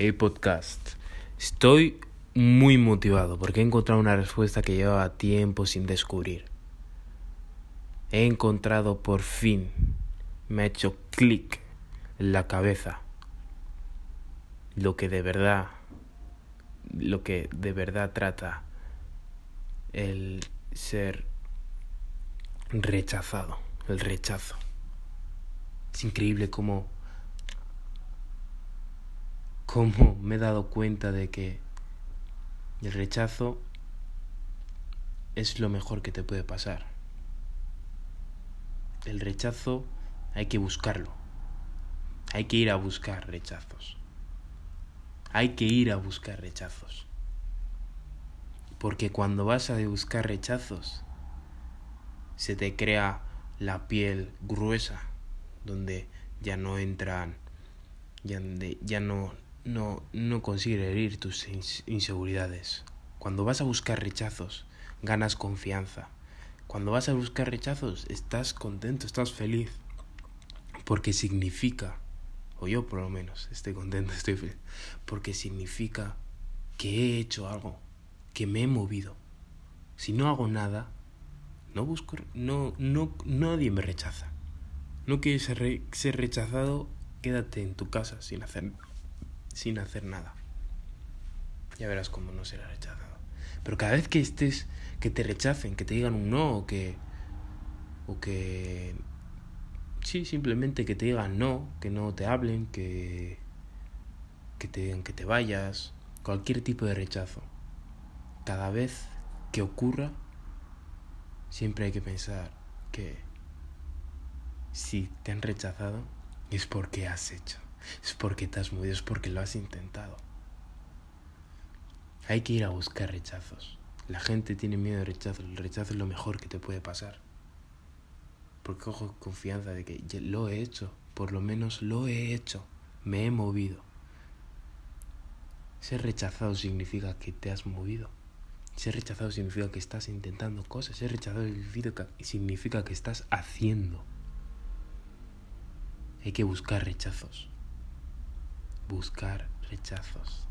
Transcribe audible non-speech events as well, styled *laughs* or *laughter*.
Hey podcast, estoy muy motivado porque he encontrado una respuesta que llevaba tiempo sin descubrir. He encontrado por fin, me ha hecho clic en la cabeza lo que de verdad, lo que de verdad trata el ser rechazado, el rechazo. Es increíble cómo cómo me he dado cuenta de que el rechazo es lo mejor que te puede pasar. El rechazo hay que buscarlo. Hay que ir a buscar rechazos. Hay que ir a buscar rechazos. Porque cuando vas a buscar rechazos, se te crea la piel gruesa, donde ya no entran, ya, ya no no, no consigue herir tus inseguridades. Cuando vas a buscar rechazos, ganas confianza. Cuando vas a buscar rechazos, estás contento, estás feliz. Porque significa, o yo por lo menos estoy contento, *laughs* estoy feliz, porque significa que he hecho algo, que me he movido. Si no hago nada, no busco, no, no, nadie me rechaza. No quieres ser, ser rechazado, quédate en tu casa sin hacer sin hacer nada. Ya verás cómo no será rechazado. Pero cada vez que estés, que te rechacen, que te digan un no o que... O que... Sí, simplemente que te digan no, que no te hablen, que... Que te digan que te vayas. Cualquier tipo de rechazo. Cada vez que ocurra, siempre hay que pensar que si te han rechazado es porque has hecho es porque te has movido, es porque lo has intentado. Hay que ir a buscar rechazos. La gente tiene miedo de rechazo. El rechazo es lo mejor que te puede pasar. Porque cojo confianza de que lo he hecho. Por lo menos lo he hecho. Me he movido. Ser rechazado significa que te has movido. Ser rechazado significa que estás intentando cosas. Ser rechazado significa que estás haciendo. Hay que buscar rechazos buscar rechazos.